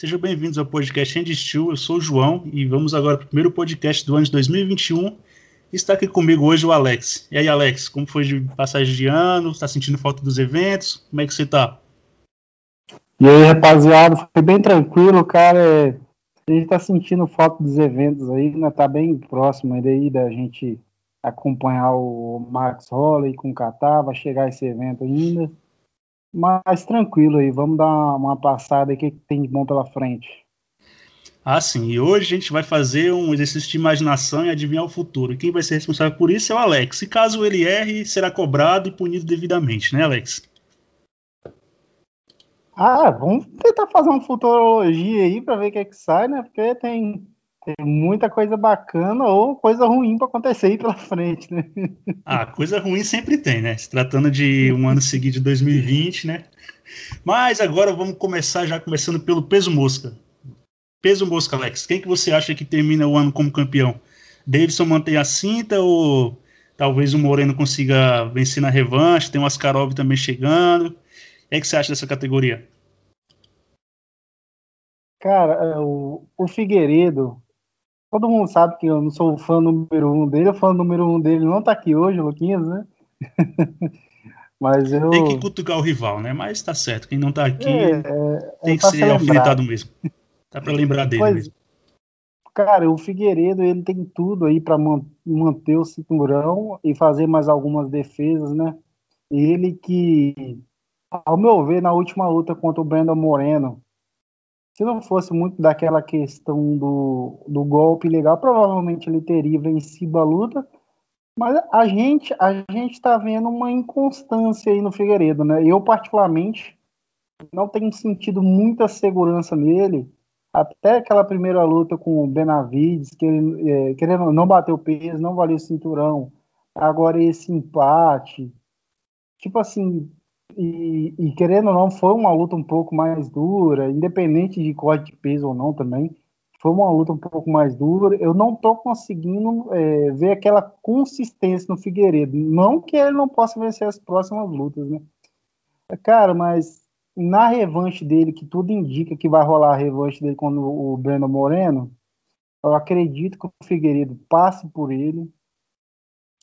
Sejam bem-vindos ao podcast End Steel. Eu sou o João e vamos agora para o primeiro podcast do ano de 2021. Está aqui comigo hoje o Alex. E aí, Alex, como foi de passagem de ano? Está sentindo falta dos eventos? Como é que você está? E aí, rapaziada, foi bem tranquilo, cara. A gente está sentindo falta dos eventos aí, né? Tá bem próximo aí da gente acompanhar o Max Holley com o Catar, vai chegar esse evento ainda. Mas tranquilo aí, vamos dar uma passada aí, o que tem de bom pela frente. Ah, sim, e hoje a gente vai fazer um exercício de imaginação e adivinhar o futuro. Quem vai ser responsável por isso é o Alex. E caso ele erre, será cobrado e punido devidamente, né, Alex? Ah, vamos tentar fazer uma futurologia aí para ver o que é que sai, né? Porque tem tem muita coisa bacana ou coisa ruim para acontecer aí pela frente, né? Ah, coisa ruim sempre tem, né? Se tratando de um ano seguinte de 2020, né? Mas agora vamos começar já começando pelo peso mosca. Peso mosca, Alex. Quem que você acha que termina o ano como campeão? Davidson mantém a cinta ou talvez o Moreno consiga vencer na revanche? Tem o Askarov também chegando. O que, é que você acha dessa categoria? Cara, é, o, o Figueiredo, Todo mundo sabe que eu não sou o fã número um dele. O fã número um dele não tá aqui hoje, Luquinhas, né? Mas eu... Tem que cutucar o rival, né? Mas tá certo. Quem não tá aqui é, é, tem é que ser alfinetado mesmo. Dá para lembrar dele pois, mesmo. Cara, o Figueiredo ele tem tudo aí para man manter o cinturão e fazer mais algumas defesas, né? Ele que, ao meu ver, na última luta contra o Brandon Moreno, se não fosse muito daquela questão do, do golpe legal, provavelmente ele teria vencido a luta. Mas a gente a gente está vendo uma inconstância aí no Figueiredo, né? Eu particularmente não tenho sentido muita segurança nele. Até aquela primeira luta com o Benavides, que ele é, querendo não bateu peso, não valeu o cinturão. Agora esse empate, tipo assim, e, e, querendo ou não, foi uma luta um pouco mais dura, independente de corte de peso ou não também. Foi uma luta um pouco mais dura. Eu não estou conseguindo é, ver aquela consistência no Figueiredo. Não que ele não possa vencer as próximas lutas, né? Cara, mas na revanche dele, que tudo indica que vai rolar a revanche dele com o Breno Moreno, eu acredito que o Figueiredo passe por ele.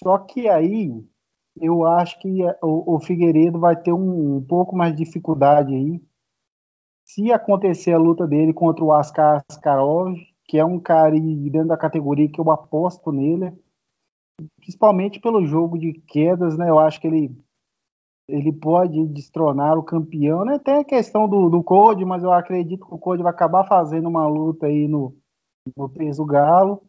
Só que aí eu acho que o, o Figueiredo vai ter um, um, pouco mais de dificuldade aí. Se acontecer a luta dele contra o Askar Askarov, que é um cara dentro da categoria que eu aposto nele, principalmente pelo jogo de quedas, né? Eu acho que ele ele pode destronar o campeão, né? Tem a questão do, do Code, mas eu acredito que o Code vai acabar fazendo uma luta aí no, no peso galo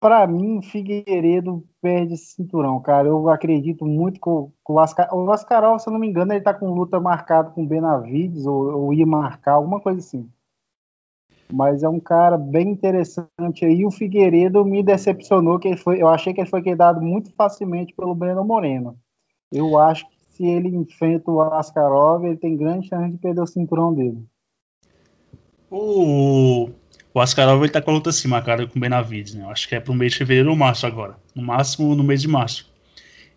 para mim, Figueiredo perde esse cinturão, cara. Eu acredito muito que o, que o, Ascar, o Ascarol, se eu não me engano, ele tá com luta marcada com Benavides, ou, ou ia marcar, alguma coisa assim. Mas é um cara bem interessante aí. O Figueiredo me decepcionou, que ele foi, eu achei que ele foi quedado muito facilmente pelo Breno Moreno. Eu acho que se ele enfrenta o Askarov, ele tem grande chance de perder o cinturão dele. O o Askarov ele tá com a luta assim, marcada com o Benavides, né? Eu acho que é pro mês de fevereiro ou março agora. No máximo no mês de março.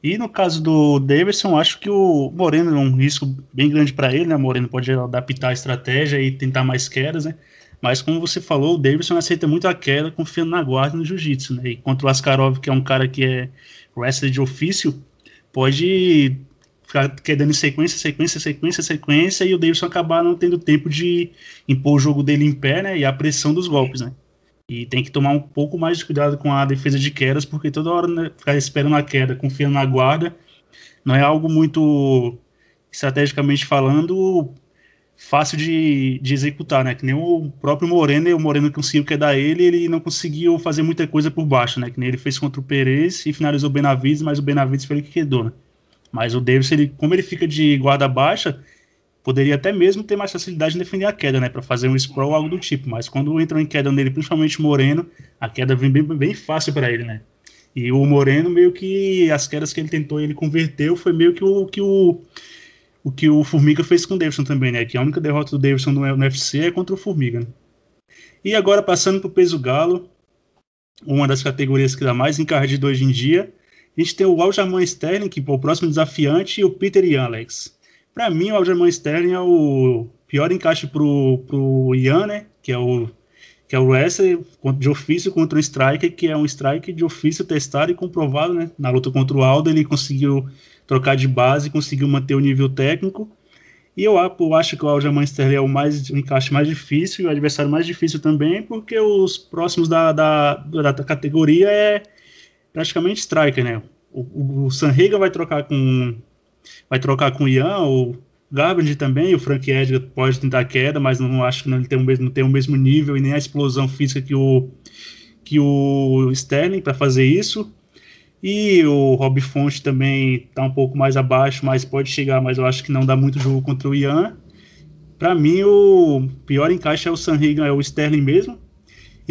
E no caso do Davidson, acho que o Moreno é um risco bem grande para ele, né? O Moreno pode adaptar a estratégia e tentar mais quedas, né? Mas como você falou, o Davidson aceita muito a queda confiando na guarda no jiu-jitsu, né? E contra o Askarov, que é um cara que é wrestler de ofício, pode ficar quedando em sequência, sequência, sequência, sequência, e o Davidson acabar não tendo tempo de impor o jogo dele em pé, né? E a pressão dos golpes, né? E tem que tomar um pouco mais de cuidado com a defesa de quedas, porque toda hora né, ficar esperando a queda, confiando na guarda, não é algo muito, estrategicamente falando, fácil de, de executar, né? Que nem o próprio Moreno, o Moreno conseguiu quedar ele, ele não conseguiu fazer muita coisa por baixo, né? Que nem ele fez contra o Perez e finalizou o Benavides, mas o Benavides foi ele que quedou, né? Mas o Davis, ele, como ele fica de guarda baixa, poderia até mesmo ter mais facilidade em defender a queda, né? Para fazer um sprawl ou algo do tipo. Mas quando entram em queda nele, principalmente Moreno, a queda vem bem, bem fácil para ele, né? E o Moreno, meio que as quedas que ele tentou, ele converteu, foi meio que o que o, o que o Formiga fez com o Davidson também, né? Que a única derrota do Davidson no, UFC é contra o Formiga. Né? E agora passando para o peso galo, uma das categorias que dá mais encardido hoje em dia, a gente tem o Aljamain Sterling, que é o próximo desafiante, e o Peter Ian, Alex. Para mim, o Aljamain Sterling é o pior encaixe pro, pro Ian, né? Que é o que é o wrestler de ofício contra o striker, que é um striker de ofício testado e comprovado, né? Na luta contra o Aldo, ele conseguiu trocar de base, conseguiu manter o nível técnico. E eu, eu acho que o Aljamain Sterling é o, mais, o encaixe mais difícil e o adversário mais difícil também, porque os próximos da, da, da categoria é praticamente striker, né? O, o vai trocar com vai trocar com o Ian, o Garbage também, o Frank Edgar pode tentar queda, mas não acho que não, ele tem o mesmo, tem o mesmo nível e nem a explosão física que o, que o Sterling para fazer isso. E o Rob Fonte também está um pouco mais abaixo, mas pode chegar, mas eu acho que não dá muito jogo contra o Ian. Para mim, o pior encaixe é o Sanrigan, é o Sterling mesmo.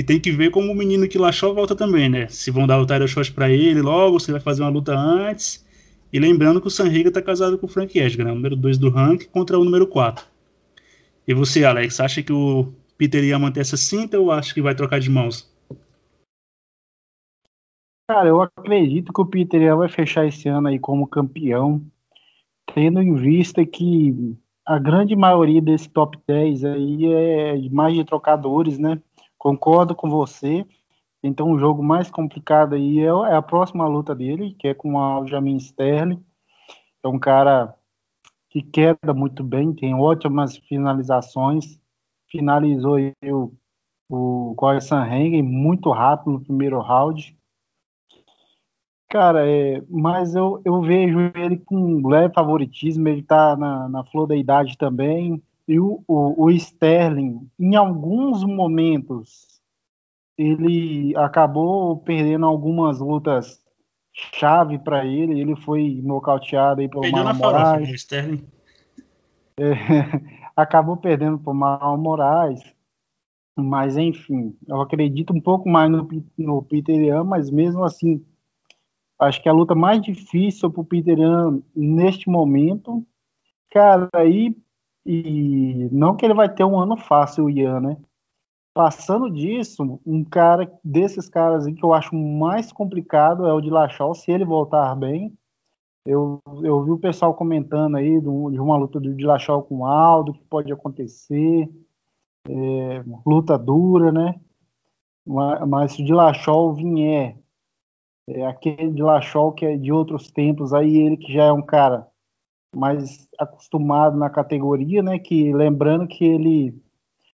E tem que ver como o menino que Lachó volta também, né? Se vão dar o title shot para ele logo, se vai fazer uma luta antes. E lembrando que o Sanriga está casado com o Frank Edgar, né? o número 2 do ranking contra o número 4. E você, Alex, acha que o Peter ia manter essa cinta ou acha que vai trocar de mãos? Cara, eu acredito que o Peter Ian vai fechar esse ano aí como campeão, tendo em vista que a grande maioria desse top 10 aí é mais de trocadores, né? Concordo com você. Então o jogo mais complicado aí é, é a próxima luta dele, que é com o Aljamain Sterling. É um cara que queda muito bem, tem ótimas finalizações. Finalizou o, o Corey Sanhagen muito rápido no primeiro round. Cara, é, mas eu, eu vejo ele com leve favoritismo, ele tá na, na flor da idade também. E o, o, o Sterling, em alguns momentos, ele acabou perdendo algumas lutas chave para ele. Ele foi nocauteado aí pelo Perdeu Marlon Moraes. Farofa, Sterling. É, acabou perdendo por Marlon Moraes. Mas enfim, eu acredito um pouco mais no, no Peter Yan, mas mesmo assim, acho que a luta mais difícil para o Peter Yan neste momento, cara, aí e não que ele vai ter um ano fácil, o Ian, né? Passando disso, um cara desses caras que eu acho mais complicado é o de Lachal, se ele voltar bem. Eu, eu vi o pessoal comentando aí de, uma luta do Dilachal com o Aldo, que pode acontecer. É, luta dura, né? Mas, mas se o Dilachol vier, é aquele Dilachol que é de outros tempos, aí ele que já é um cara mais acostumado na categoria, né? Que lembrando que ele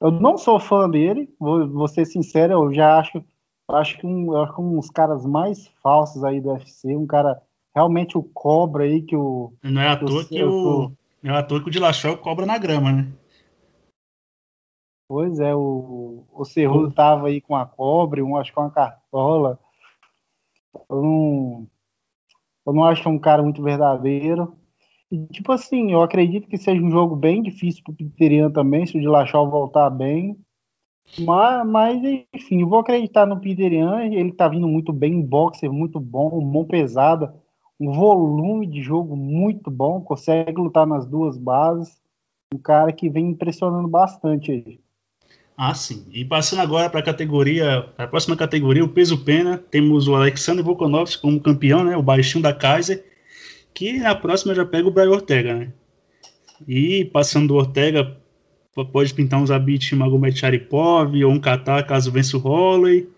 eu não sou fã dele, vou, vou ser sincero, eu já acho, acho que um, acho um dos caras mais falsos aí do UFC, um cara realmente o cobra aí que o. Não é à toa que, o, não é à toa que o Dilachol cobra na grama, né? Pois é, o, o Cerrudo tava aí com a cobre, um acho que com a cartola. Eu não, eu não acho que é um cara muito verdadeiro. E, tipo assim, eu acredito que seja um jogo bem difícil pro Piterian também, se o Dilachal voltar bem. Mas, mas, enfim, eu vou acreditar no Piterian, ele tá vindo muito bem, um boxer muito bom, mão pesada, um volume de jogo muito bom, consegue lutar nas duas bases. Um cara que vem impressionando bastante aí. Ah, sim. E passando agora para a categoria, a próxima categoria, o peso pena, temos o Alexander Volkanovski como campeão, né, o baixinho da Kaiser, que na próxima já pega o Brian Ortega, né? E passando do Ortega, pode pintar uns abits Magomed Sharipov ou um Qatar caso vença o Holloway.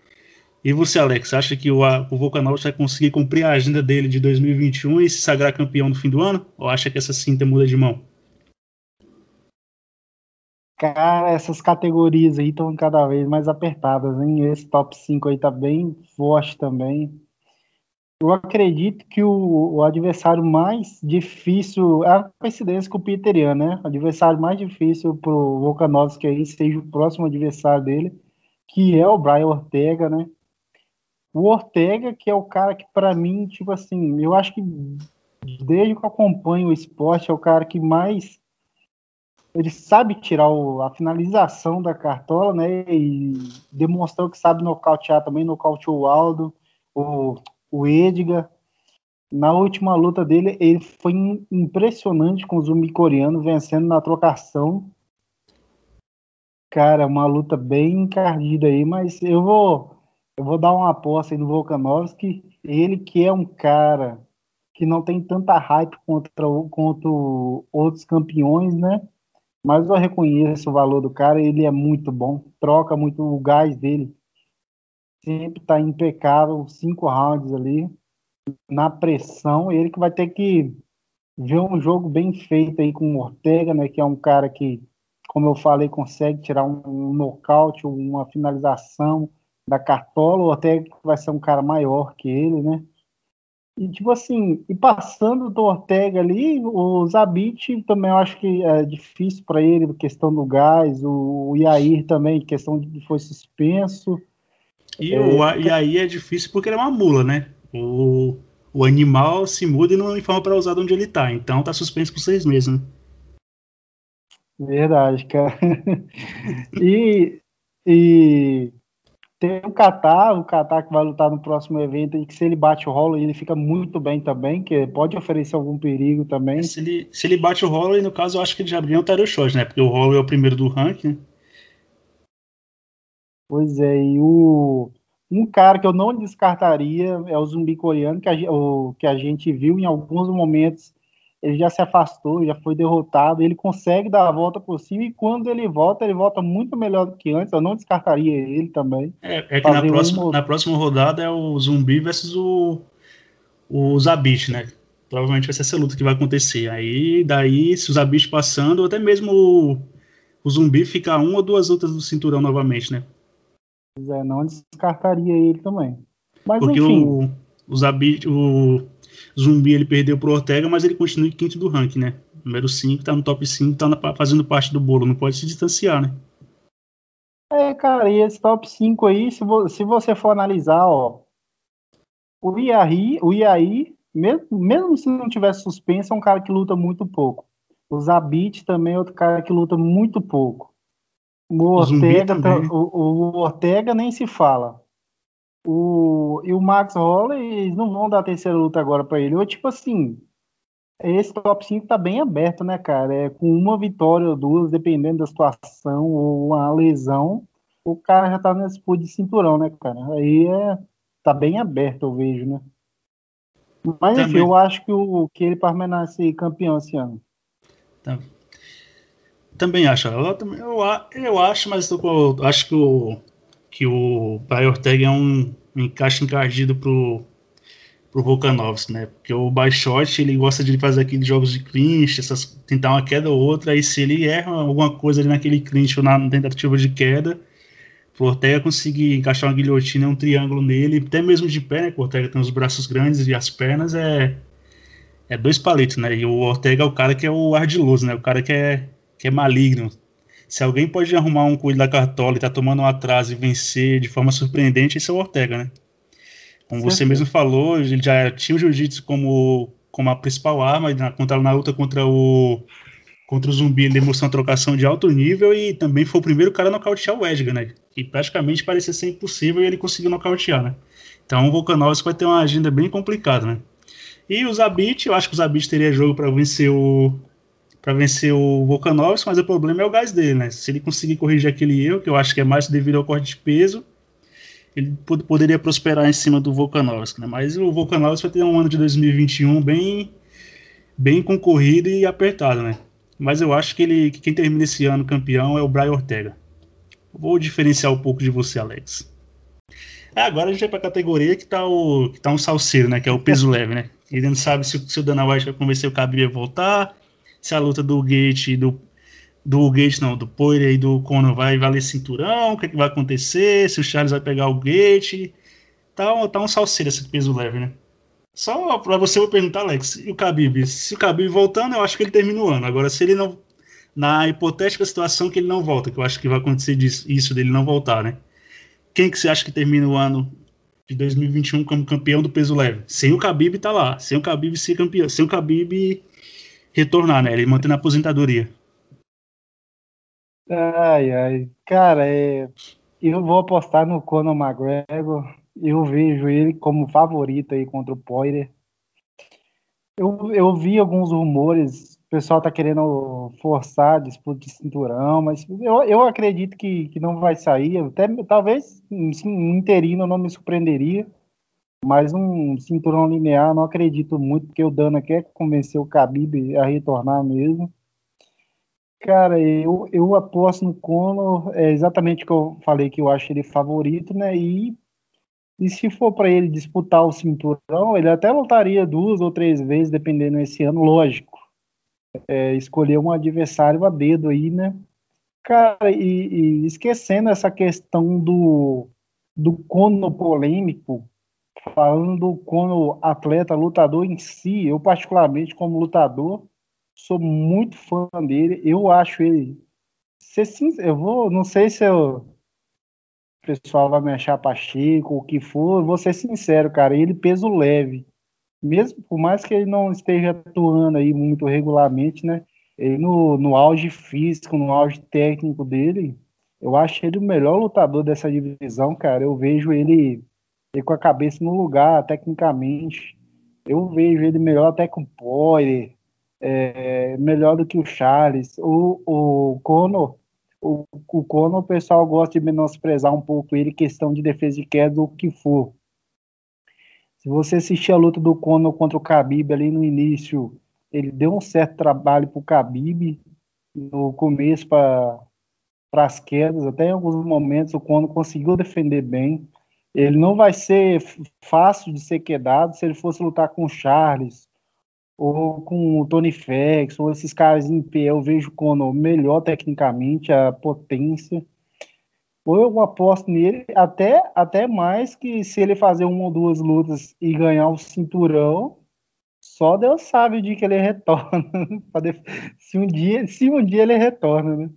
E você, Alex, acha que o, o vai conseguir cumprir a agenda dele de 2021 e se sagrar campeão no fim do ano? Ou acha que essa cinta muda de mão? Cara, essas categorias aí estão cada vez mais apertadas, hein? Esse top 5 aí tá bem forte também. Eu acredito que o, o, adversário mais difícil, é a coincidência com o Peter Ian, né? O adversário mais difícil para o Volkanovski aí seja o próximo adversário dele, que é o Brian Ortega, né? O Ortega, que é o cara que, para mim, tipo assim, eu acho que desde que eu acompanho o esporte, é o cara que mais. Ele sabe tirar o, a finalização da cartola, né? E demonstrou que sabe nocautear também, nocauteou o Aldo. O, o Edgar. Na última luta dele, ele foi impressionante com o zumbi coreano, vencendo na trocação. Cara, uma luta bem encardida aí, mas eu vou, eu vou dar uma aposta aí no Volkanovski. Ele que é um cara que não tem tanta hype contra, contra outros campeões, né? Mas eu reconheço o valor do cara, ele é muito bom, troca muito o gás dele. Sempre tá impecável, cinco rounds ali, na pressão. Ele que vai ter que ver um jogo bem feito aí com o Ortega, né? Que é um cara que, como eu falei, consegue tirar um, um nocaute, uma finalização da cartola. O Ortega vai ser um cara maior que ele, né? E, tipo assim, e passando do Ortega ali, o Zabit também eu acho que é difícil para ele, questão do gás, o, o Yair também, questão de foi suspenso. E é, o Yair é difícil porque ele é uma mula, né? O, o animal se muda e não informa para usar de onde ele tá, então tá suspenso por seis meses, né? Verdade, cara. e, e tem o Qatar, o Qatar que vai lutar no próximo evento, e que se ele bate o rolo, ele fica muito bem também, que pode oferecer algum perigo também. Se ele, se ele bate o rolo, no caso, eu acho que ele já abriu o Taro Shot, né? Porque o rolo é o primeiro do ranking. Pois é, e o, um cara que eu não descartaria é o zumbi coreano, que a, o, que a gente viu em alguns momentos ele já se afastou, já foi derrotado, ele consegue dar a volta por cima e quando ele volta, ele volta muito melhor do que antes. Eu não descartaria ele também. É, é que na próxima, um... na próxima rodada é o Zumbi versus o, o Zabit, né? Provavelmente vai ser essa luta que vai acontecer. Aí, daí, se o Zabit passando, ou até mesmo o, o Zumbi ficar uma ou duas lutas do cinturão novamente, né? É, não descartaria ele também. Mas, Porque enfim. o, o Zabit, o Zumbi ele perdeu pro Ortega, mas ele continua em quinto do ranking, né? Número 5, tá no top 5, tá na, fazendo parte do bolo, não pode se distanciar, né? É, cara, e esse top 5 aí, se, vo se você for analisar, ó, o Iahi, o Iahi mesmo, mesmo se não tivesse suspenso, é um cara que luta muito pouco. O Zabit também é outro cara que luta muito pouco. O Ortega, tá, o, o Ortega nem se fala. O, e o Max Holloway, eles não vão dar a terceira luta agora para ele. Ou tipo assim, esse top 5 tá bem aberto, né, cara? É com uma vitória ou duas, dependendo da situação ou uma lesão, o cara já tá nesse pulo de cinturão, né, cara? Aí é, tá bem aberto, eu vejo, né? Mas Também. enfim, eu acho que, o, que ele permanece campeão esse ano. Também acho. Eu, eu, eu acho, mas eu acho que o que o Brian Ortega é um, encaixe encardido pro, pro Volkanovski, né? Porque o Baixote, ele gosta de fazer aqueles jogos de clinch, essas, tentar uma queda ou outra, e se ele erra alguma coisa ali naquele clinch ou na tentativa de queda, o Ortega conseguir encaixar uma guilhotina, um triângulo nele, até mesmo de pé, né? o Ortega tem os braços grandes e as pernas, é, é dois palitos, né? E o Ortega é o cara que é o ardiloso, né? O cara que é, que é maligno, se alguém pode arrumar um coelho da cartola e tá tomando um atraso e vencer de forma surpreendente, esse é o Ortega, né? Como você mesmo falou, ele já tinha o jiu-jitsu como, como a principal arma na, contra, na luta contra o contra o zumbi, ele demonstrou uma trocação de alto nível e também foi o primeiro cara a nocautear o Edgar, né? E praticamente parecia ser impossível e ele conseguiu nocautear, né? Então o Volkanovski vai ter uma agenda bem complicada, né? E o Zabit, eu acho que o Zabit teria jogo para vencer o, para vencer o Volkanovski, mas o problema é o gás dele, né? Se ele conseguir corrigir aquele erro, que eu acho que é mais devido ao corte de peso, ele pod poderia prosperar em cima do Volkanovski, né? Mas o Volkanovski vai ter um ano de 2021 bem bem concorrido e apertado, né? Mas eu acho que ele que quem termina esse ano campeão é o Brian Ortega. Vou diferenciar um pouco de você, Alex. Ah, agora a gente vai para a categoria que tá o que tá um salseiro, né? Que é o peso leve, né? Ele não sabe se, se o Dana White vai convencer o Khabib a voltar, se a luta do Gate do do Gate não, do Poirier e do Conor vai valer cinturão, o que, é que vai acontecer, se o Charles vai pegar o Gate, tá, tá um salseiro esse peso leve, né? Só para você eu perguntar, Alex, e o Khabib? Se o Khabib voltando, eu acho que ele termina o ano. Agora, se ele não na hipotética situação que ele não volta, que eu acho que vai acontecer disso, isso dele não voltar, né? Quem que você acha que termina o ano de 2021 como campeão do peso leve? Sem o Khabib tá lá, sem o Khabib ser campeão, sem o Khabib retornar, né? Ele mantendo a aposentadoria. Ai, ai. Cara, é... eu vou apostar no Conor McGregor. Eu vejo ele como favorito aí contra o Poirier. Eu, eu vi alguns rumores, o pessoal tá querendo forçar a disputa de cinturão, mas eu, eu acredito que, que não vai sair. Até, talvez um interino não me surpreenderia. Mas um cinturão linear não acredito muito, porque o Dana quer convencer o Khabib a retornar mesmo. Cara, eu, eu aposto no Conor, é exatamente o que eu falei que eu acho ele favorito, né? E, e se for para ele disputar o cinturão, ele até lutaria duas ou três vezes, dependendo esse ano, lógico. É, escolher um adversário a dedo aí, né? Cara, e, e esquecendo essa questão do, do Conor polêmico, falando do Conor atleta, lutador em si, eu particularmente como lutador, sou muito fã dele. Eu acho ele. Ser sincero, eu vou. Não sei se eu, o pessoal vai me achar pacheco o que for. Vou ser sincero, cara. Ele peso leve. Mesmo por mais que ele não esteja atuando aí muito regularmente, né? Ele no, no auge físico, no auge técnico dele, eu acho ele o melhor lutador dessa divisão, cara. Eu vejo ele, ele com a cabeça no lugar, tecnicamente. Eu vejo ele melhor até com o Poirier, é, melhor do que o Charles. O, o Conor, o, o Conor, o pessoal gosta de menosprezar um pouco ele, questão de defesa de queda, o que for. Se você assistir a luta do Conor contra o Khabib ali no início, ele deu um certo trabalho para o Khabib no começo para as quedas, até em alguns momentos o Conor conseguiu defender bem. Ele não vai ser fácil de ser quedado se ele fosse lutar com o Charles, ou com o Tony Fex, ou esses caras em pé, eu vejo o melhor tecnicamente, a potência. Ou eu aposto nele até, até mais que se ele fazer uma ou duas lutas e ganhar o cinturão, só Deus sabe o dia que ele retorna. se, um dia, se um dia ele retorna, né?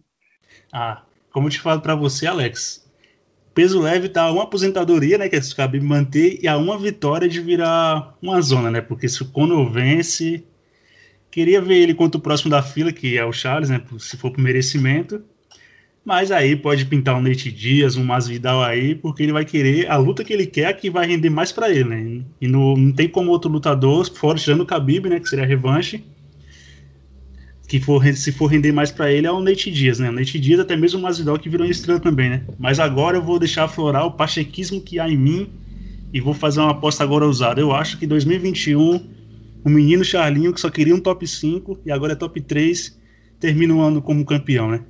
Ah, como eu te falo para você, Alex, peso leve tá uma aposentadoria, né, que é cabe manter, e a uma vitória de virar uma zona, né? Porque se o Conor vence, queria ver ele contra o próximo da fila, que é o Charles, né? Se for por merecimento. Mas aí pode pintar um Nate Dias, um Masvidal aí, porque ele vai querer a luta que ele quer que vai render mais para ele, né? E no, não tem como outro lutador, fora tirando o Khabib, né, que seria a revanche, que for, se for render mais para ele é o Nate Dias, né? O Nate Dias, até mesmo o Masvidal que virou estrela também, né? Mas agora eu vou deixar aflorar o pachequismo que há em mim e vou fazer uma aposta agora ousada. Eu acho que 2021 o menino Charlinho, que só queria um top 5 e agora é top 3, termina o ano como campeão, né?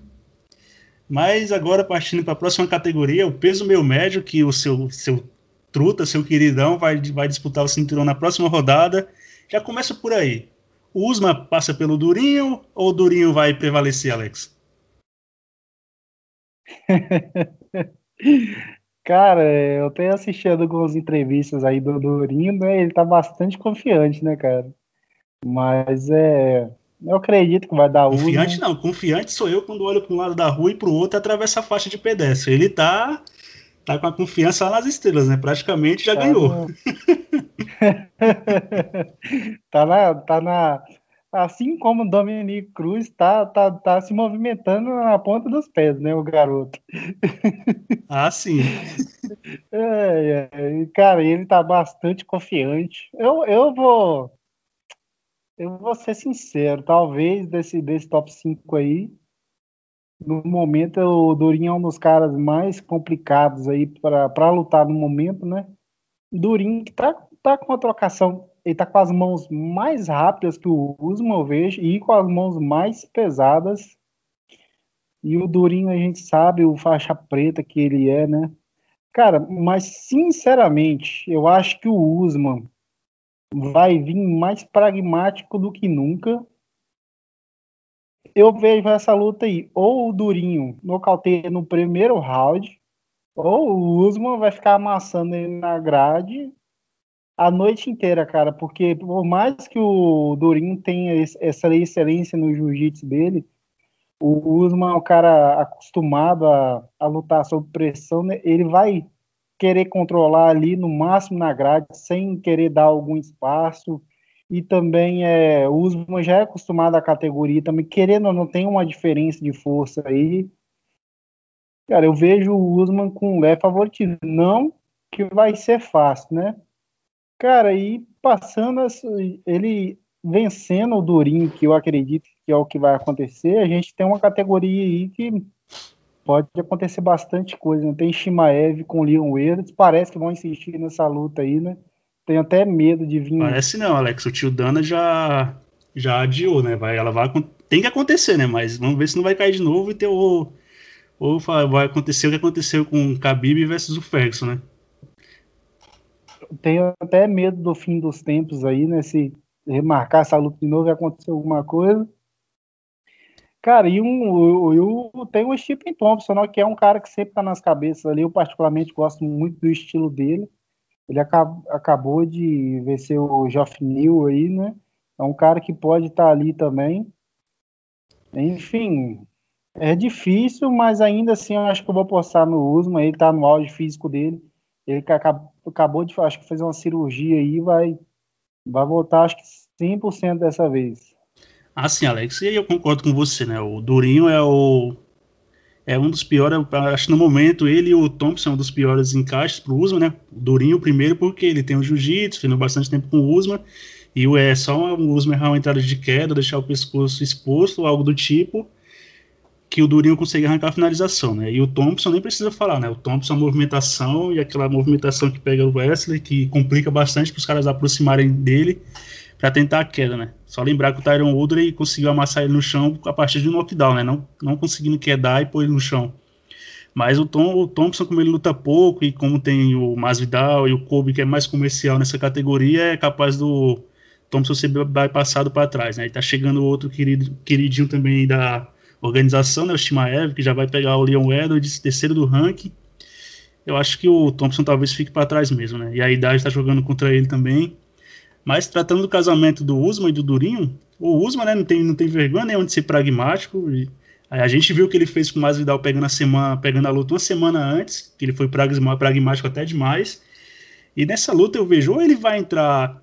Mas agora partindo para a próxima categoria, o peso meio médio, que o seu, seu truta, seu queridão, vai, vai disputar o cinturão na próxima rodada. Já começa por aí. O Usma passa pelo Durinho ou o Durinho vai prevalecer, Alex? cara, eu tenho assistido algumas entrevistas aí do Durinho, né? Ele tá bastante confiante, né, cara? Mas é. Eu acredito que vai dar Usma. Confiante não, confiante sou eu quando olho para um lado da rua e para o outro e atravesso a faixa de pedestre. Ele tá tá com a confiança lá nas estrelas, né? Praticamente já tá ganhou. No... tá na, tá na, assim como o Dominique Cruz tá, tá, tá se movimentando na ponta dos pés, né, o garoto. Ah, sim. É, é, cara, ele tá bastante confiante. Eu, eu vou eu vou ser sincero, talvez desse, desse top 5 aí, no momento o Durinho é um dos caras mais complicados aí para lutar no momento, né? Durinho que tá, tá com uma trocação, ele tá com as mãos mais rápidas que o Usman, eu vejo, e com as mãos mais pesadas. E o Durinho a gente sabe o faixa preta que ele é, né? Cara, mas sinceramente, eu acho que o Usman vai vir mais pragmático do que nunca eu vejo essa luta aí, ou o Durinho nocauteia no primeiro round, ou o Usman vai ficar amassando ele na grade a noite inteira, cara, porque por mais que o Durinho tenha essa excelência no jiu-jitsu dele, o Usman é um cara acostumado a, a lutar sob pressão, né? ele vai querer controlar ali no máximo na grade, sem querer dar algum espaço, e também é, o Usman já é acostumado à categoria, também querendo ou não tem uma diferença de força aí. Cara, eu vejo o Usman com leve favoritismo, não que vai ser fácil, né? Cara, e passando ele vencendo o Durinho, que eu acredito que é o que vai acontecer, a gente tem uma categoria aí que pode acontecer bastante coisa. Né? Tem Shimaev com Leon Edwards, parece que vão insistir nessa luta aí, né? Tenho até medo de vir. Parece não, Alex. O tio Dana já já adiou, né? Vai, ela vai, tem que acontecer, né? Mas vamos ver se não vai cair de novo e ter o, ou vai acontecer o que aconteceu com o Khabib versus o Ferguson, né? Tenho até medo do fim dos tempos aí, né? Se remarcar essa luta de novo e acontecer alguma coisa. Cara, e um, eu, eu tenho o Stephen Thompson, né, que é um cara que sempre tá nas cabeças ali. Eu particularmente gosto muito do estilo dele. Ele acab, acabou de vencer o Geoff Neal aí, né? É um cara que pode estar tá ali também. Enfim, é difícil, mas ainda assim eu acho que eu vou postar no Usman. Ele tá no auge físico dele. Ele acabou de acho que fazer uma cirurgia aí vai vai voltar acho que 100% dessa vez. Ah, sim, Alex, e eu concordo com você, né? O Durinho é o é um dos piores, acho que no momento ele e o Thompson são um dos piores encaixes para o Usman, né? O Durinho primeiro porque ele tem o jiu-jitsu, treinou bastante tempo com o Usman, e o é só o Usman errar uma entrada de queda, deixar o pescoço exposto, algo do tipo, que o Durinho consegue arrancar a finalização, né? E o Thompson nem precisa falar, né? O Thompson a movimentação e aquela movimentação que pega o Wesley, que complica bastante para os caras aproximarem dele para tentar a queda, né? Só lembrar que o Tyron Woodley conseguiu amassar ele no chão a partir de um knockdown, né? Não, não conseguindo quedar e pôr ele no chão. Mas o, Tom, o Thompson, como ele luta pouco e como tem o Masvidal e o Kobe, que é mais comercial nessa categoria, é capaz do Thompson ser bypassado para trás, né? E tá chegando outro querido, queridinho também da organização, né, o Shimaev, que já vai pegar o Leon Edwards, terceiro do ranking. Eu acho que o Thompson talvez fique para trás mesmo, né? E a idade está jogando contra ele também. Mas tratando do casamento do Usman e do Durinho, o Usman né, não, tem, não tem vergonha nenhuma de ser pragmático. E a gente viu o que ele fez com o Masvidal pegando a, semana, pegando a luta uma semana antes, que ele foi pragmático até demais. E nessa luta eu vejo, ou ele vai entrar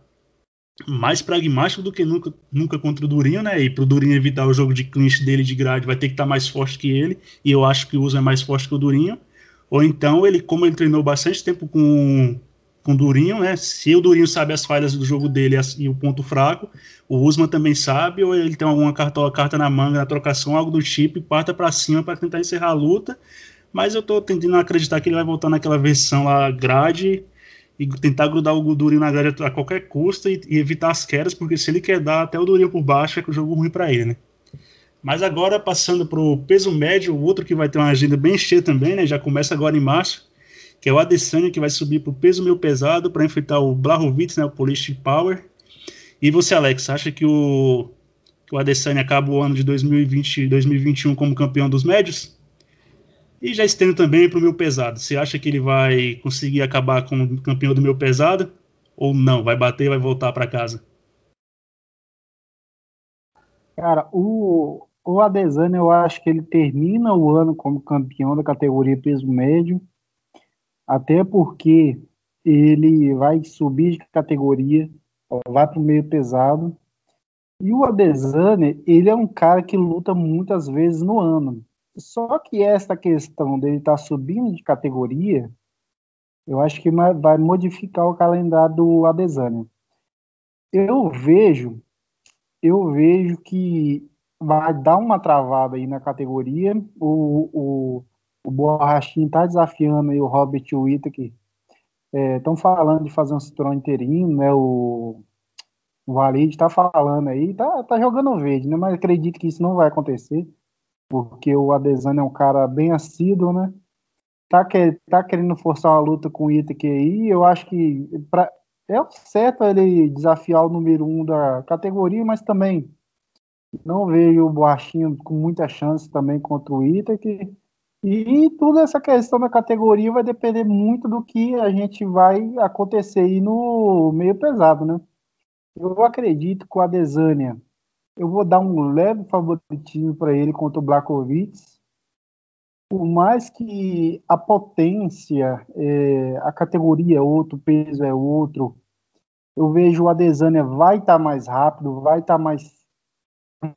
mais pragmático do que nunca, nunca contra o Durinho, né? E pro Durinho evitar o jogo de clinch dele de grade, vai ter que estar tá mais forte que ele. E eu acho que o Uso é mais forte que o Durinho. Ou então, ele, como ele treinou bastante tempo com, com o Durinho, né? Se o Durinho sabe as falhas do jogo dele e o ponto fraco, o Usman também sabe, ou ele tem alguma carta, carta na manga na trocação, algo do tipo, e parta para cima para tentar encerrar a luta. Mas eu tô tentando acreditar que ele vai voltar naquela versão lá grade e tentar grudar o Durinho na grade a qualquer custo e, e, evitar as quedas, porque se ele quer dar até o Durinho por baixo, é que o jogo ruim para ele, né? Mas agora, passando para o peso médio, o outro que vai ter uma agenda bem cheia também, né? Já começa agora em março, que é o Adesanya, que vai subir para o peso meio pesado para enfrentar o Blachowicz, né? O Polish Power. E você, Alex, acha que o, que o Adesanya acaba o ano de 2020 2021 como campeão dos médios? E já estendo também para o meu pesado. Você acha que ele vai conseguir acabar como campeão do meu pesado? Ou não? Vai bater e vai voltar para casa? Cara, o, o Adesanya eu acho que ele termina o ano como campeão da categoria peso médio. Até porque ele vai subir de categoria, vai para o meio pesado. E o Adesanya, ele é um cara que luta muitas vezes no ano. Só que essa questão dele estar tá subindo de categoria, eu acho que vai modificar o calendário do Adesanya. Eu vejo, eu vejo que vai dar uma travada aí na categoria. O, o, o Borrachinho está desafiando aí o Robert Whittaker. Estão é, falando de fazer um cinturão interino, né? O, o Valide está falando aí, tá, tá jogando verde, né? Mas acredito que isso não vai acontecer porque o Adesanya é um cara bem assíduo, né? Tá, que, tá querendo forçar uma luta com o Itaque aí, eu acho que pra, é certo ele desafiar o número um da categoria, mas também não vejo o Boachinho com muita chance também contra o Itaque. E toda essa questão da categoria vai depender muito do que a gente vai acontecer aí no meio pesado, né? Eu acredito que o Adesanya eu vou dar um leve favoritismo para ele contra o Blakovic. Por mais que a potência, é, a categoria é outro, o peso é outro, eu vejo o Adesanya vai estar tá mais rápido, vai estar tá mais,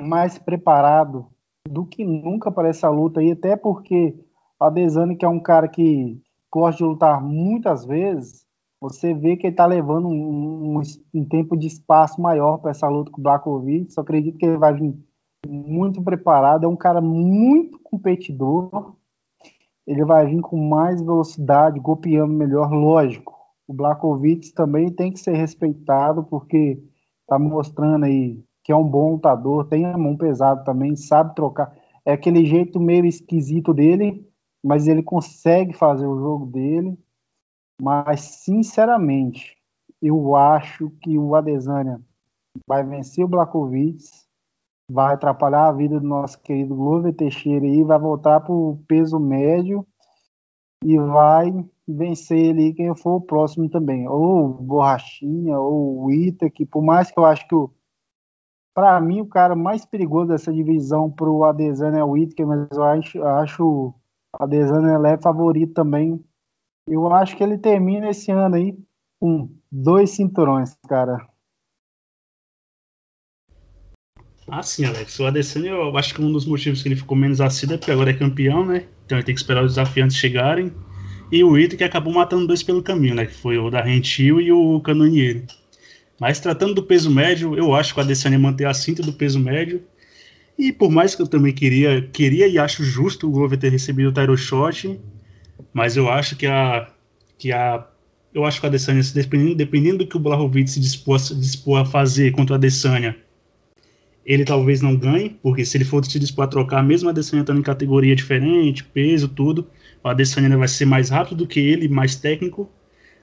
mais preparado do que nunca para essa luta aí, até porque o Adesanya, que é um cara que gosta de lutar muitas vezes, você vê que ele está levando um, um, um, tempo de espaço maior para essa luta com o Blakovic. Só acredito que ele vai vir muito preparado. É um cara muito competidor. Ele vai vir com mais velocidade, golpeando melhor, lógico. O Blakovic também tem que ser respeitado, porque está mostrando aí que é um bom lutador, tem a mão pesada também, sabe trocar. É aquele jeito meio esquisito dele, mas ele consegue fazer o jogo dele. Mas, sinceramente, eu acho que o Adesanya vai vencer o Blakovic, vai atrapalhar a vida do nosso querido Glover Teixeira e vai voltar para o peso médio e vai vencer ele quem for o próximo também. Ou Borrachinha, ou o Ita, que por mais que eu acho que o para mim o cara mais perigoso dessa divisão para o Adesanya é o Whittaker, mas eu acho, acho o Adesanya é favorito também. Eu acho que ele termina esse ano aí com dois cinturões, cara. Ah, sim, Alex. O Adesanya, eu acho que um dos motivos que ele ficou menos assíduo é porque agora é campeão, né? Então ele tem que esperar os desafiantes chegarem. E o Ito que acabou matando dois pelo caminho, né? Que foi o da Rentil e o Canonieri. Mas tratando do peso médio, eu acho que o Adesanya manter a cinta do peso médio. E por mais que eu também queria, queria e acho justo o Glover ter recebido o Tyro Shot, mas eu acho que a que a eu acho que o Adesanya, dependendo, dependendo do que o Blahovic se dispor, dispor a fazer contra o Adesanya, ele talvez não ganhe, porque se ele for se dispor a trocar, mesmo a Adesanya estando em categoria diferente, peso, tudo, o Adesanya vai ser mais rápido do que ele, mais técnico.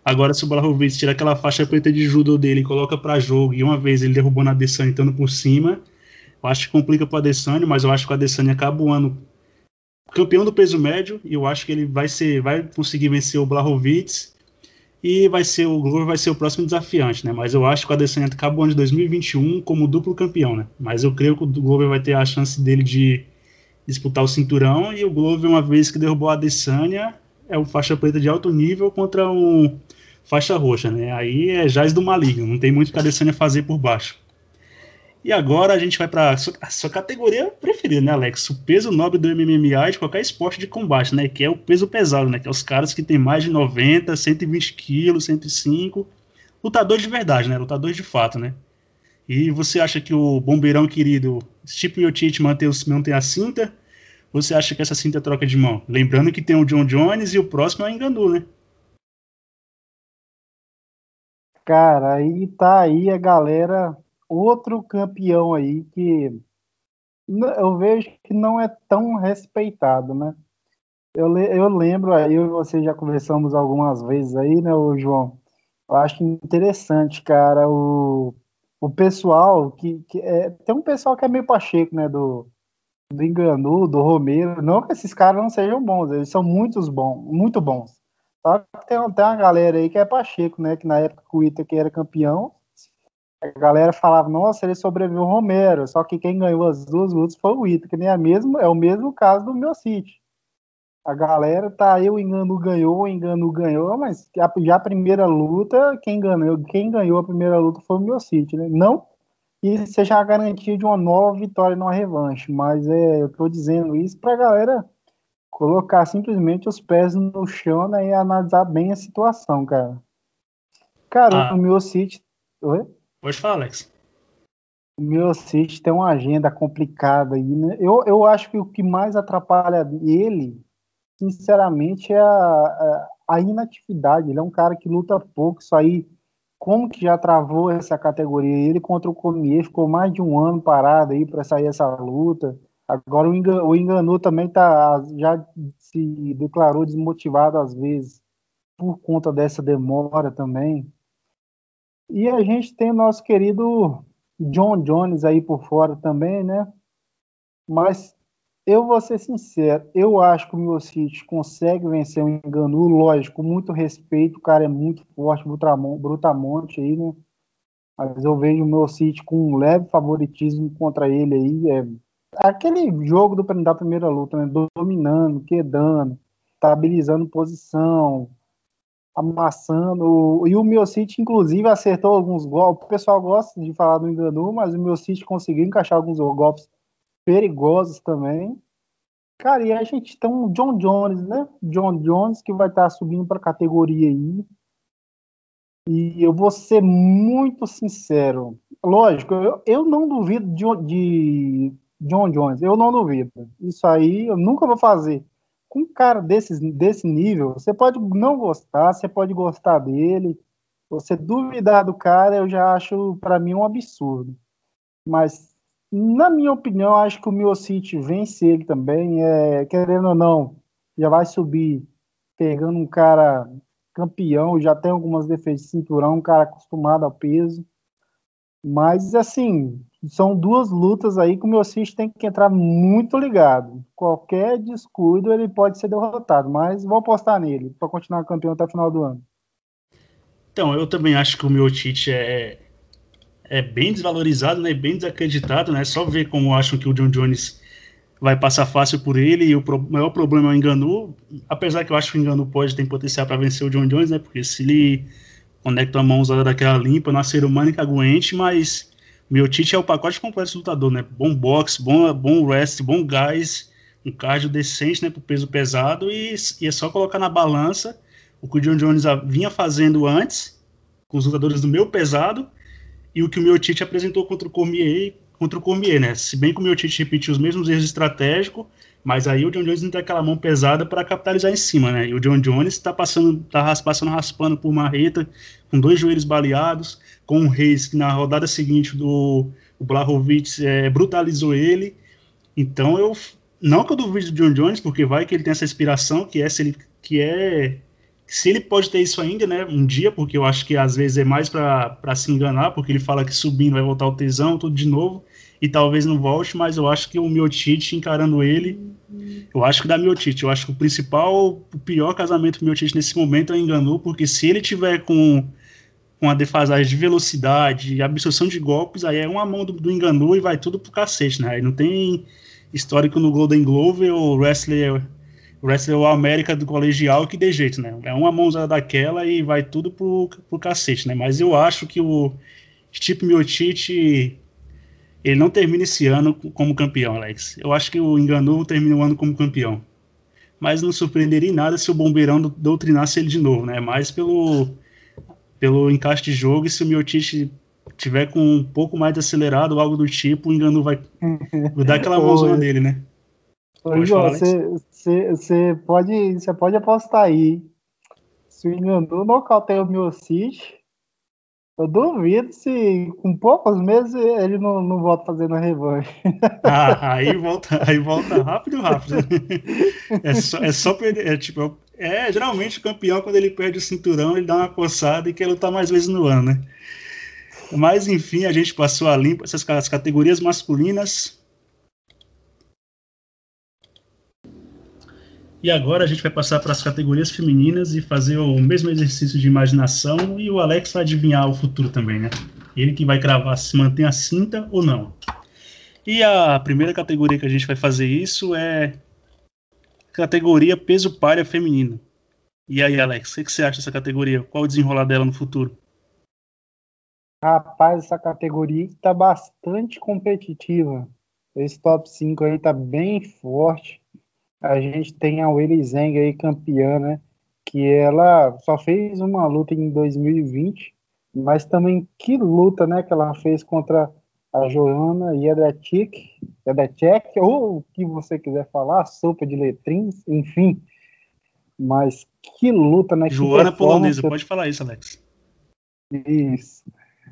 Agora, se o Blahovic tirar aquela faixa preta de judo dele e coloca para jogo, e uma vez ele derrubando a Adesanya estando por cima, eu acho que complica para o Adesanya, mas eu acho que o Adesanya acaba o ano campeão do peso médio, e eu acho que ele vai ser, vai conseguir vencer o Blahovic e vai ser o Glover vai ser o próximo desafiante, né? Mas eu acho que o Adesanya acaba o ano de 2021 como duplo campeão, né? Mas eu creio que o Glover vai ter a chance dele de disputar o cinturão e o Glover uma vez que derrubou a Adesanya é um faixa preta de alto nível contra um faixa roxa, né? Aí é jaz do maligno, não tem muito que a Adesanya fazer por baixo. E agora a gente vai para a sua categoria preferida, né, Alex? O peso nobre do MMA de qualquer esporte de combate, né? Que é o peso pesado, né? Que é os caras que tem mais de 90, 120 quilos, 105. Lutador de verdade, né? Lutador de fato, né? E você acha que o bombeirão querido Steve Miocic mantém, a cinta? Você acha que essa cinta troca de mão? Lembrando que tem o John Jones e o próximo é o Enganu, né? Cara, aí tá aí a galera outro campeão aí que eu vejo que não é tão respeitado, né? Eu, eu lembro, eu e você já conversamos algumas vezes aí, né, João? Eu acho interessante, cara, o, o pessoal que, que é, tem um pessoal que é meio pacheco, né, do, do Enganu, do Romero, não que esses caras não sejam bons, eles são muitos bons, muito bons. Só que tem, tem uma galera aí que é pacheco, né, que na época que o Ita era campeão, a galera falava, nossa, ele sobreviveu o Romero, só que quem ganhou as duas lutas foi o Ito, que nem é, mesmo, é o mesmo caso do meu City. A galera tá aí, o Engano ganhou, o Engano ganhou, mas já a primeira luta, quem ganhou, quem ganhou a primeira luta foi o meu City, né? Não que seja a garantia de uma nova vitória numa revanche, mas é, eu tô dizendo isso pra galera colocar simplesmente os pés no chão né, e analisar bem a situação, cara. Cara, ah. o meu City. Oi? Pode falar, Alex. O meu assist tem uma agenda complicada aí, né? Eu, eu acho que o que mais atrapalha ele, sinceramente, é a, a, a inatividade. Ele é um cara que luta pouco, isso aí como que já travou essa categoria? Ele contra o Cormier ficou mais de um ano parado aí para sair essa luta. Agora o, Engan, o Enganu também tá, já se declarou desmotivado às vezes por conta dessa demora também. E a gente tem o nosso querido John Jones aí por fora também, né? Mas eu vou ser sincero, eu acho que o Miocic consegue vencer o Enganu, lógico, muito respeito, o cara é muito forte, brutamonte aí, né? Mas eu vejo o Miocic com um leve favoritismo contra ele aí, é aquele jogo do, da primeira luta, né? Dominando, quedando, estabilizando posição, amassando. E o Miocic, inclusive, acertou alguns golpes. O pessoal gosta de falar do Enganu, mas o Miocic conseguiu encaixar alguns golpes perigosos também. Cara, e a gente tem um John Jones, né? John Jones que vai estar tá subindo para a categoria aí. E eu vou ser muito sincero. Lógico, eu, eu não duvido de, de John Jones. Eu não duvido. Isso aí eu nunca vou fazer com um cara desse, desse nível, você pode não gostar, você pode gostar dele, você duvidar do cara, eu já acho para mim um absurdo. Mas, na minha opinião, acho que o Miocic vence ele também. É, querendo ou não, já vai subir pegando um cara campeão, já tem algumas defesas de cinturão, um cara acostumado ao peso. Mas, assim, são duas lutas aí que o Miocic tem que entrar muito ligado. Qualquer descuido ele pode ser derrotado, mas vou apostar nele para continuar campeão até o final do ano. Então, eu também acho que o Miocic é, é bem desvalorizado, né, bem desacreditado, né? Só ver como acham que o John Jones vai passar fácil por ele e o pro, maior problema é o Enganu, apesar que eu acho que o Enganu pode ter potencial para vencer o John Jones, né? Porque se ele conecta a mão usada daquela limpa, é ser humano que aguente, mas meu Tite é o pacote completo de lutador, né? Bom boxe, bom, bom rest, bom gás, um cardio decente, né? Pro peso pesado e, e é só colocar na balança o que o John Jones vinha fazendo antes com os lutadores do meu pesado e o que o Tite apresentou contra o Cormier contra o Cormier, né? Se bem que o meu Tite repetiu os mesmos erros estratégicos, mas aí o John Jones não tem aquela mão pesada para capitalizar em cima, né? E o John Jones está passando, tá passando raspando por marreta, com dois joelhos baleados, com o Reis, que na rodada seguinte do Blahovic é, brutalizou ele. Então eu. Não que eu duvide do John Jones, porque vai que ele tem essa inspiração, que é se ele. Que é, se ele pode ter isso ainda, né? Um dia, porque eu acho que às vezes é mais para se enganar, porque ele fala que subindo vai voltar o tesão, tudo de novo e talvez não volte, mas eu acho que o Miotite encarando ele, eu acho que dá Miotite. Eu acho que o principal, o pior casamento do Miotite nesse momento é enganou, porque se ele tiver com, com a defasagem de velocidade absorção de golpes, aí é uma mão do, do enganou e vai tudo pro cacete, né? Aí não tem histórico no Golden Glove ou wrestler wrestler América do colegial que dê jeito, né? É uma mãozada daquela e vai tudo pro, pro cacete, né? Mas eu acho que o Stipe Miotite ele não termina esse ano como campeão, Alex. Eu acho que o Enganu termina o ano como campeão. Mas não surpreenderia em nada se o Bombeirão doutrinasse ele de novo, né? Mais pelo, pelo encaixe de jogo e se o Miotich tiver com um pouco mais de acelerado ou algo do tipo, o Enganu vai, vai dar aquela mãozona dele, né? Ô, João, você pode, pode apostar aí. Se o Enganu nocauteia o Miocic, eu duvido se com poucos meses ele não, não volta fazendo a revanche. Ah, aí volta, aí volta rápido, rápido. É só, é só perder. É, tipo, é, geralmente o campeão, quando ele perde o cinturão, ele dá uma coçada e quer lutar mais vezes no ano, né? Mas enfim, a gente passou a limpo essas categorias masculinas. E agora a gente vai passar para as categorias femininas e fazer o mesmo exercício de imaginação e o Alex vai adivinhar o futuro também, né? Ele que vai cravar se mantém a cinta ou não. E a primeira categoria que a gente vai fazer isso é categoria peso palha feminino. E aí, Alex, o que você acha dessa categoria? Qual o desenrolar dela no futuro? Rapaz, essa categoria está bastante competitiva. Esse top 5 aí tá bem forte a gente tem a Willy Zeng aí campeã, né? Que ela só fez uma luta em 2020, mas também que luta, né? Que ela fez contra a Joana Jedrzejczyk, Jedrzejczyk, ou o que você quiser falar, sopa de letrins, enfim. Mas que luta, né? Joana polonesa, pode falar isso, Alex. Isso.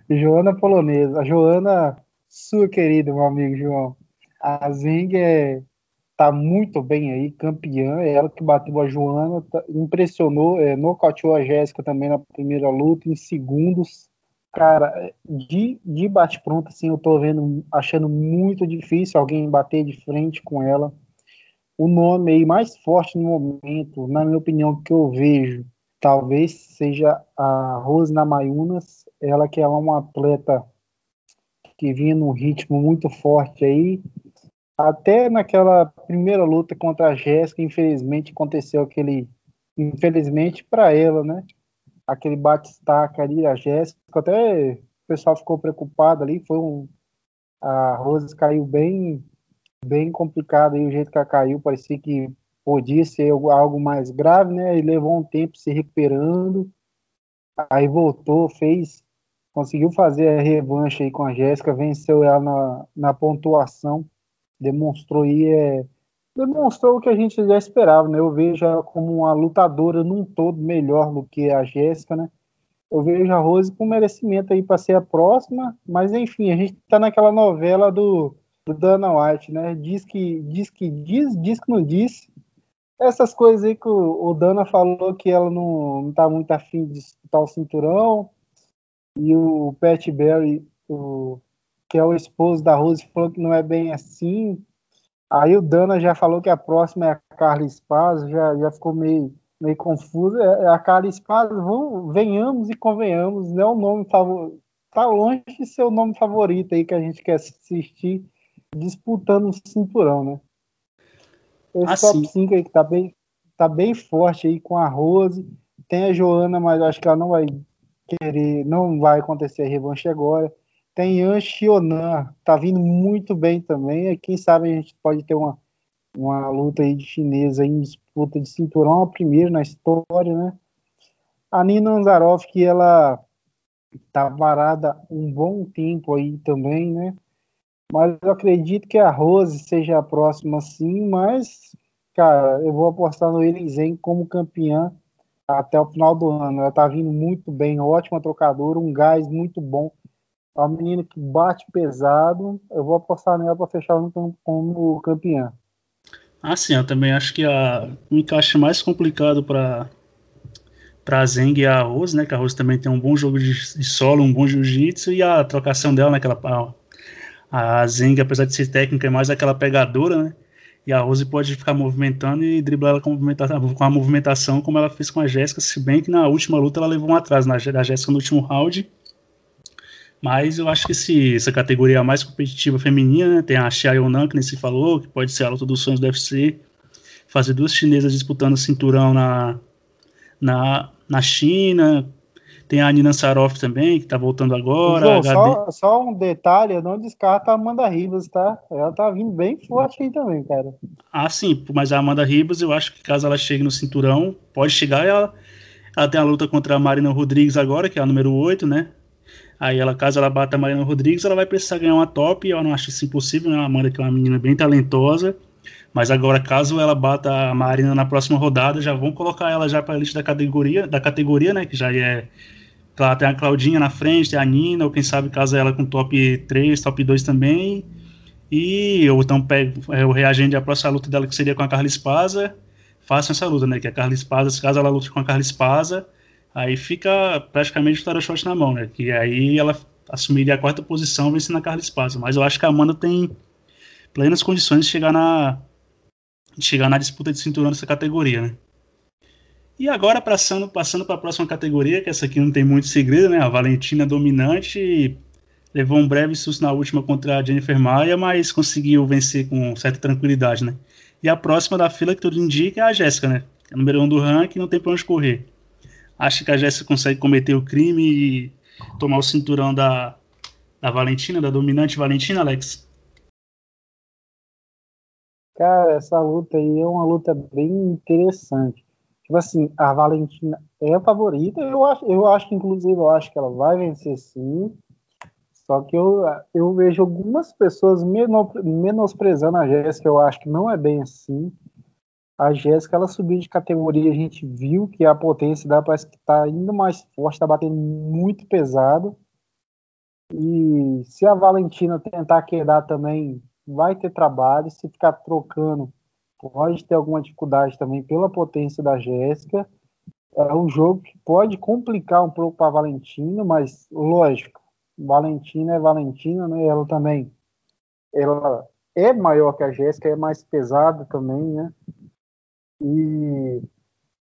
Joana polonesa. A Joana, sua querida, meu amigo João. A Zeng é tá muito bem aí, campeã. É ela que bateu a Joana, tá, impressionou, é, nocauteou a Jéssica também na primeira luta, em segundos. Cara, de, de bate-pronto, assim, eu tô vendo, achando muito difícil alguém bater de frente com ela. O nome aí mais forte no momento, na minha opinião, que eu vejo, talvez seja a Rose Namayunas, ela que é uma atleta que vinha num ritmo muito forte aí, até naquela primeira luta contra a Jéssica, infelizmente aconteceu aquele. Infelizmente para ela, né? Aquele bate-estaca ali, a Jéssica, até o pessoal ficou preocupado ali. Foi um. A Rose caiu bem, bem complicado aí, o jeito que ela caiu, parecia que podia ser algo mais grave, né? E levou um tempo se recuperando. Aí voltou, fez, conseguiu fazer a revanche aí com a Jéssica, venceu ela na, na pontuação demonstrou aí é, demonstrou o que a gente já esperava, né? Eu vejo ela como uma lutadora num todo melhor do que a Jéssica, né? eu vejo a Rose com merecimento aí para ser a próxima, mas enfim, a gente está naquela novela do, do Dana White, né? Diz que diz que diz, diz que não diz. Essas coisas aí que o, o Dana falou que ela não, não tá muito afim de disputar o cinturão, e o Pat Berry, o, que é o esposo da Rose, falou que não é bem assim. Aí o Dana já falou que a próxima é a Carla Spaz, já, já ficou meio meio confusa. É, é a cara espada, vamos, venhamos e convenhamos, não é o nome favorito. Tá longe de ser o nome favorito aí que a gente quer assistir disputando o cinturão, né? Esse assim. top 5 aí que tá bem, tá bem forte aí com a Rose. Tem a Joana, mas acho que ela não vai querer, não vai acontecer a revanche agora. Tem Yan Xionan, tá vindo muito bem também. E quem sabe a gente pode ter uma uma luta aí de chinesa em disputa de cinturão, a primeira na história, né? A Nina Anzaroff, que ela tá varada um bom tempo aí também, né? Mas eu acredito que a Rose seja a próxima sim, mas, cara, eu vou apostar no Elizen como campeã até o final do ano. Ela tá vindo muito bem, ótima trocadora, um gás muito bom. É uma menina que bate pesado. Eu vou apostar nela para fechar o ano como campeã. Ah, sim, eu também acho que a, o encaixe mais complicado para para Zeng e a Rose, né? Que a Rose também tem um bom jogo de, de solo, um bom jiu-jitsu e a trocação dela, né? Aquela, a, a Zeng, apesar de ser técnica, é mais aquela pegadora, né? E a Rose pode ficar movimentando e driblar ela com, com a movimentação, como ela fez com a Jéssica, se bem que na última luta ela levou um atraso na, Jéssica no último round. Mas eu acho que essa categoria mais competitiva feminina, né, tem a Xia Yonan, que nem se falou, que pode ser a luta dos sonhos do UFC, fazer duas chinesas disputando o cinturão na, na, na China, tem a Nina Saroff também, que tá voltando agora. só, só, um detalhe, eu não descarto a Amanda Ribas, tá? Ela tá vindo bem forte aí também, cara. Ah, sim, mas a Amanda Ribas, eu acho que caso ela chegue no cinturão, pode chegar ela, ela tem a luta contra a Marina Rodrigues agora, que é a número 8, né? Aí ela, caso ela bata a Mariana Rodrigues, ela vai precisar ganhar uma top. Eu não acho isso impossível, né? A Amanda que é uma menina bem talentosa. Mas agora, caso ela bata a Marina na próxima rodada, já vão colocar ela já para a lista da categoria, da categoria, né? Que já é. Lá tem a Claudinha na frente, tem a Nina, ou quem sabe casa ela com top 3, top 2 também. E ou então pego é, o reagente a próxima luta dela, que seria com a Carla Espaza. Façam essa luta, né? Que a Carla Espaza, caso ela lute com a Carla Espaza, aí fica praticamente o Tarashot na mão, né? Que aí ela assumiria a quarta posição vencendo a Carla Esparza. Mas eu acho que a Amanda tem plenas condições de chegar na, de chegar na disputa de cinturão dessa categoria, né? E agora, passando, passando para a próxima categoria, que essa aqui não tem muito segredo, né? A Valentina dominante levou um breve susto na última contra a Jennifer Maia, mas conseguiu vencer com certa tranquilidade, né? E a próxima da fila que tudo indica é a Jéssica, né? É número um do ranking, não tem para onde correr acha que a Jéssica consegue cometer o crime e tomar o cinturão da, da Valentina, da dominante Valentina, Alex? Cara, essa luta aí é uma luta bem interessante. Tipo assim, a Valentina é a favorita, eu acho, eu acho que inclusive eu acho que ela vai vencer sim. Só que eu, eu vejo algumas pessoas menosprezando a Jéssica, eu acho que não é bem assim. A Jéssica, ela subiu de categoria, a gente viu que a potência dela parece que está ainda mais forte, está batendo muito pesado. E se a Valentina tentar quedar também, vai ter trabalho. Se ficar trocando, pode ter alguma dificuldade também pela potência da Jéssica. É um jogo que pode complicar um pouco para a Valentina, mas lógico, Valentina é Valentina, né? Ela também, ela é maior que a Jéssica, é mais pesada também, né? E,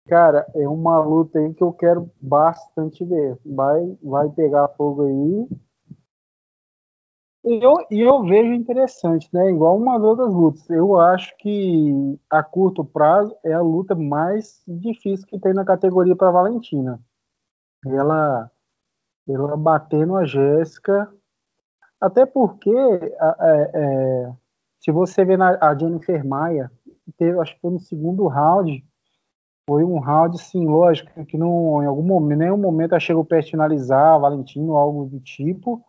cara, é uma luta aí que eu quero bastante ver. Vai, vai pegar fogo aí. E eu, eu vejo interessante, né? Igual uma das outras lutas. Eu acho que a curto prazo é a luta mais difícil que tem na categoria para Valentina. Ela, ela batendo a Jéssica. Até porque, é, é, se você vê na, a Jennifer Maia, teve, acho que foi no segundo round, foi um round, sim, lógico, que não, em algum momento, nenhum momento ela chegou perto de finalizar Valentino, algo do tipo,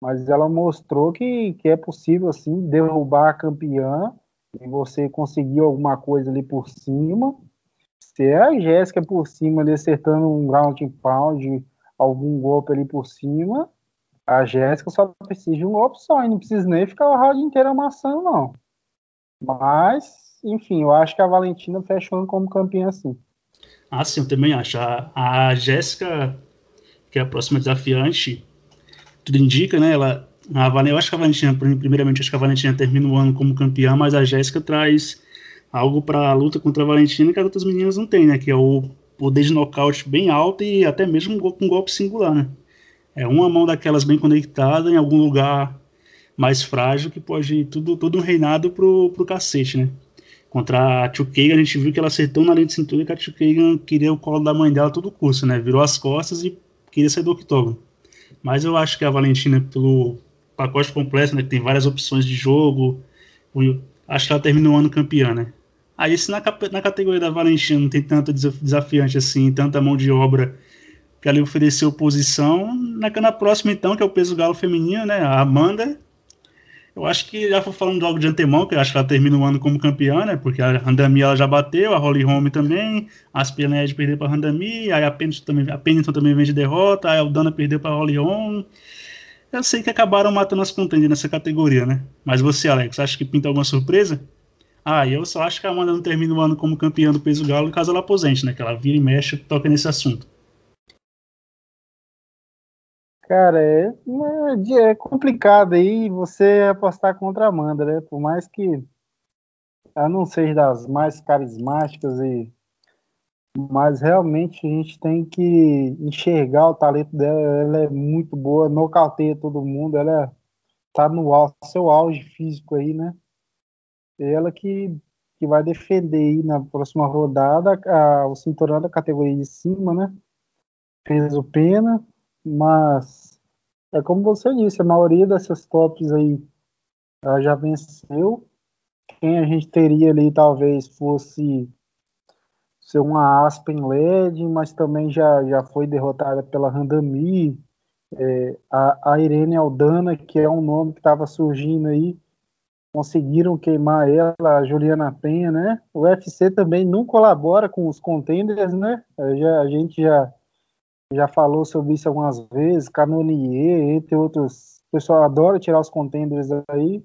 mas ela mostrou que, que é possível, assim, derrubar a campeã e você conseguir alguma coisa ali por cima. Se é a Jéssica por cima ali acertando um ground pound, algum golpe ali por cima, a Jéssica só precisa de um golpe só, e não precisa nem ficar o round inteiro amassando, não. Mas, enfim, eu acho que a Valentina fechou como campeã assim. Ah, sim, eu também acho. A, a Jéssica, que é a próxima desafiante, tudo indica, né? Ela, a Valentina, eu acho que a Valentina, primeiramente, acho que a Valentina termina o ano como campeã, mas a Jéssica traz algo para a luta contra a Valentina que as outras meninas não têm, né? Que é o poder de nocaute bem alto e até mesmo com um golpe singular, né? É uma mão daquelas bem conectada em algum lugar mais frágil que pode tudo, tudo um reinado pro, pro cacete, né? Contra a Tio a gente viu que ela acertou na linha de cintura que a Tio queria o colo da mãe dela todo curso, né? Virou as costas e queria sair do octógono. Mas eu acho que a Valentina, pelo pacote completo, né? Que tem várias opções de jogo, acho que ela terminou o ano campeã, né? Aí se na, na categoria da Valentina não tem tanto desafiante assim, tanta mão de obra que ali ofereceu posição, na, na próxima então, que é o peso galo feminino, né? A Amanda eu acho que já foi falando algo de antemão, que eu acho que ela termina o ano como campeã, né? Porque a Randami ela já bateu, a Holly Holm também, a Aspined perdeu para a Randami, aí a Pennington também, a Pennington também vem de derrota, a Aldana perdeu para a Holly Holm. Eu sei que acabaram matando as contenders nessa categoria, né? Mas você, Alex, acha que pinta alguma surpresa? Ah, eu só acho que a Amanda não termina o ano como campeã do peso galo caso ela aposente, né? Que ela vira e mexe toca nesse assunto. Cara, é, é, é complicado aí você apostar contra a Amanda, né? Por mais que ela não seja das mais carismáticas e mas realmente a gente tem que enxergar o talento dela. Ela é muito boa, nocauteia todo mundo. Ela tá no seu auge físico aí, né? Ela que, que vai defender aí na próxima rodada a, o cinturão da categoria de cima, né? Fez o pena, mas é como você disse, a maioria dessas tops aí já venceu. Quem a gente teria ali talvez fosse ser uma Aspen LED, mas também já, já foi derrotada pela Randami. É, a, a Irene Aldana, que é um nome que estava surgindo aí, conseguiram queimar ela, a Juliana Penha, né? O UFC também não colabora com os contenders, né? Já, a gente já já falou sobre isso algumas vezes, Canonier, entre outros. O pessoal adora tirar os contenders aí.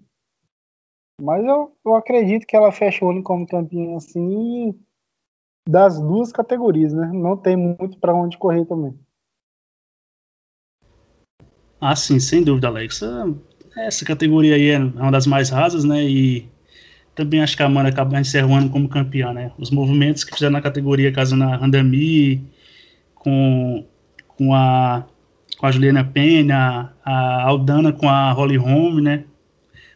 Mas eu, eu acredito que ela fecha o olho como campeã assim das duas categorias, né? Não tem muito para onde correr também. Ah, sim, sem dúvida, Alex. Essa categoria aí é uma das mais rasas, né? E também acho que a Amanda acaba encerrando como campeã, né? Os movimentos que fizeram na categoria, caso na Randami, com com a, com a Juliana Penha, a Aldana com a Holly Holm, né?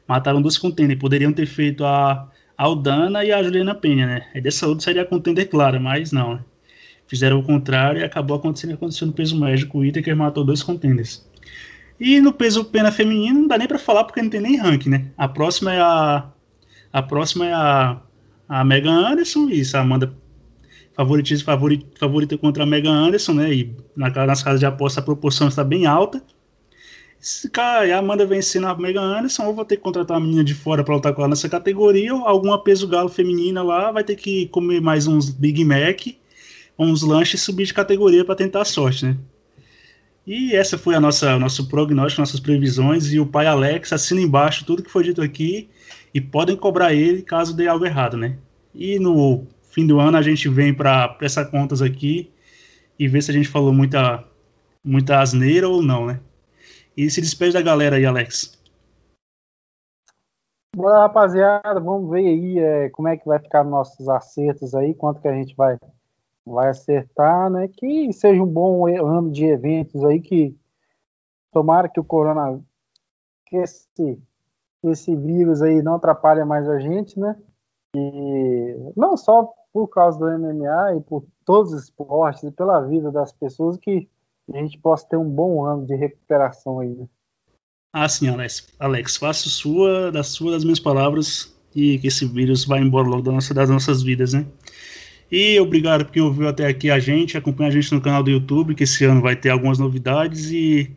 Mataram duas contenders. Poderiam ter feito a Aldana e a Juliana Penha, né? Aí dessa outra seria a contender clara, mas não. Né? Fizeram o contrário e acabou acontecendo aconteceu no peso médio com o Itaker matou dois contenders. E no peso pena feminino não dá nem para falar porque não tem nem ranking, né? A próxima é a a próxima é a a Megan Anderson e a Amanda favoritismo favorito, favorita contra a Megan Anderson, né? E na, nas casas de aposta a proporção está bem alta. Se a Amanda vencendo a Megan Anderson, ou vou ter que contratar uma menina de fora para lutar com ela nessa categoria, ou alguma peso galo feminina lá vai ter que comer mais uns Big Mac, uns lanches e subir de categoria para tentar a sorte, né? E essa foi a nossa nosso prognóstico, nossas previsões. E o pai Alex assina embaixo tudo que foi dito aqui e podem cobrar ele caso dê algo errado, né? E no fim do ano a gente vem para prestar contas aqui e ver se a gente falou muita, muita asneira ou não, né? E se despede da galera aí, Alex. Bora, rapaziada, vamos ver aí é, como é que vai ficar nossos acertos aí, quanto que a gente vai, vai acertar, né? Que seja um bom ano de eventos aí, que tomara que o corona, que esse, esse vírus aí não atrapalhe mais a gente, né? E não só por causa do MMA e por todos os esportes e pela vida das pessoas que a gente possa ter um bom ano de recuperação aí. Né? Ah, sim, Alex. Alex, faço sua, das suas, das minhas palavras e que esse vírus vá embora logo da nossa, das nossas vidas, né? E obrigado por quem ouviu até aqui a gente, acompanha a gente no canal do YouTube, que esse ano vai ter algumas novidades e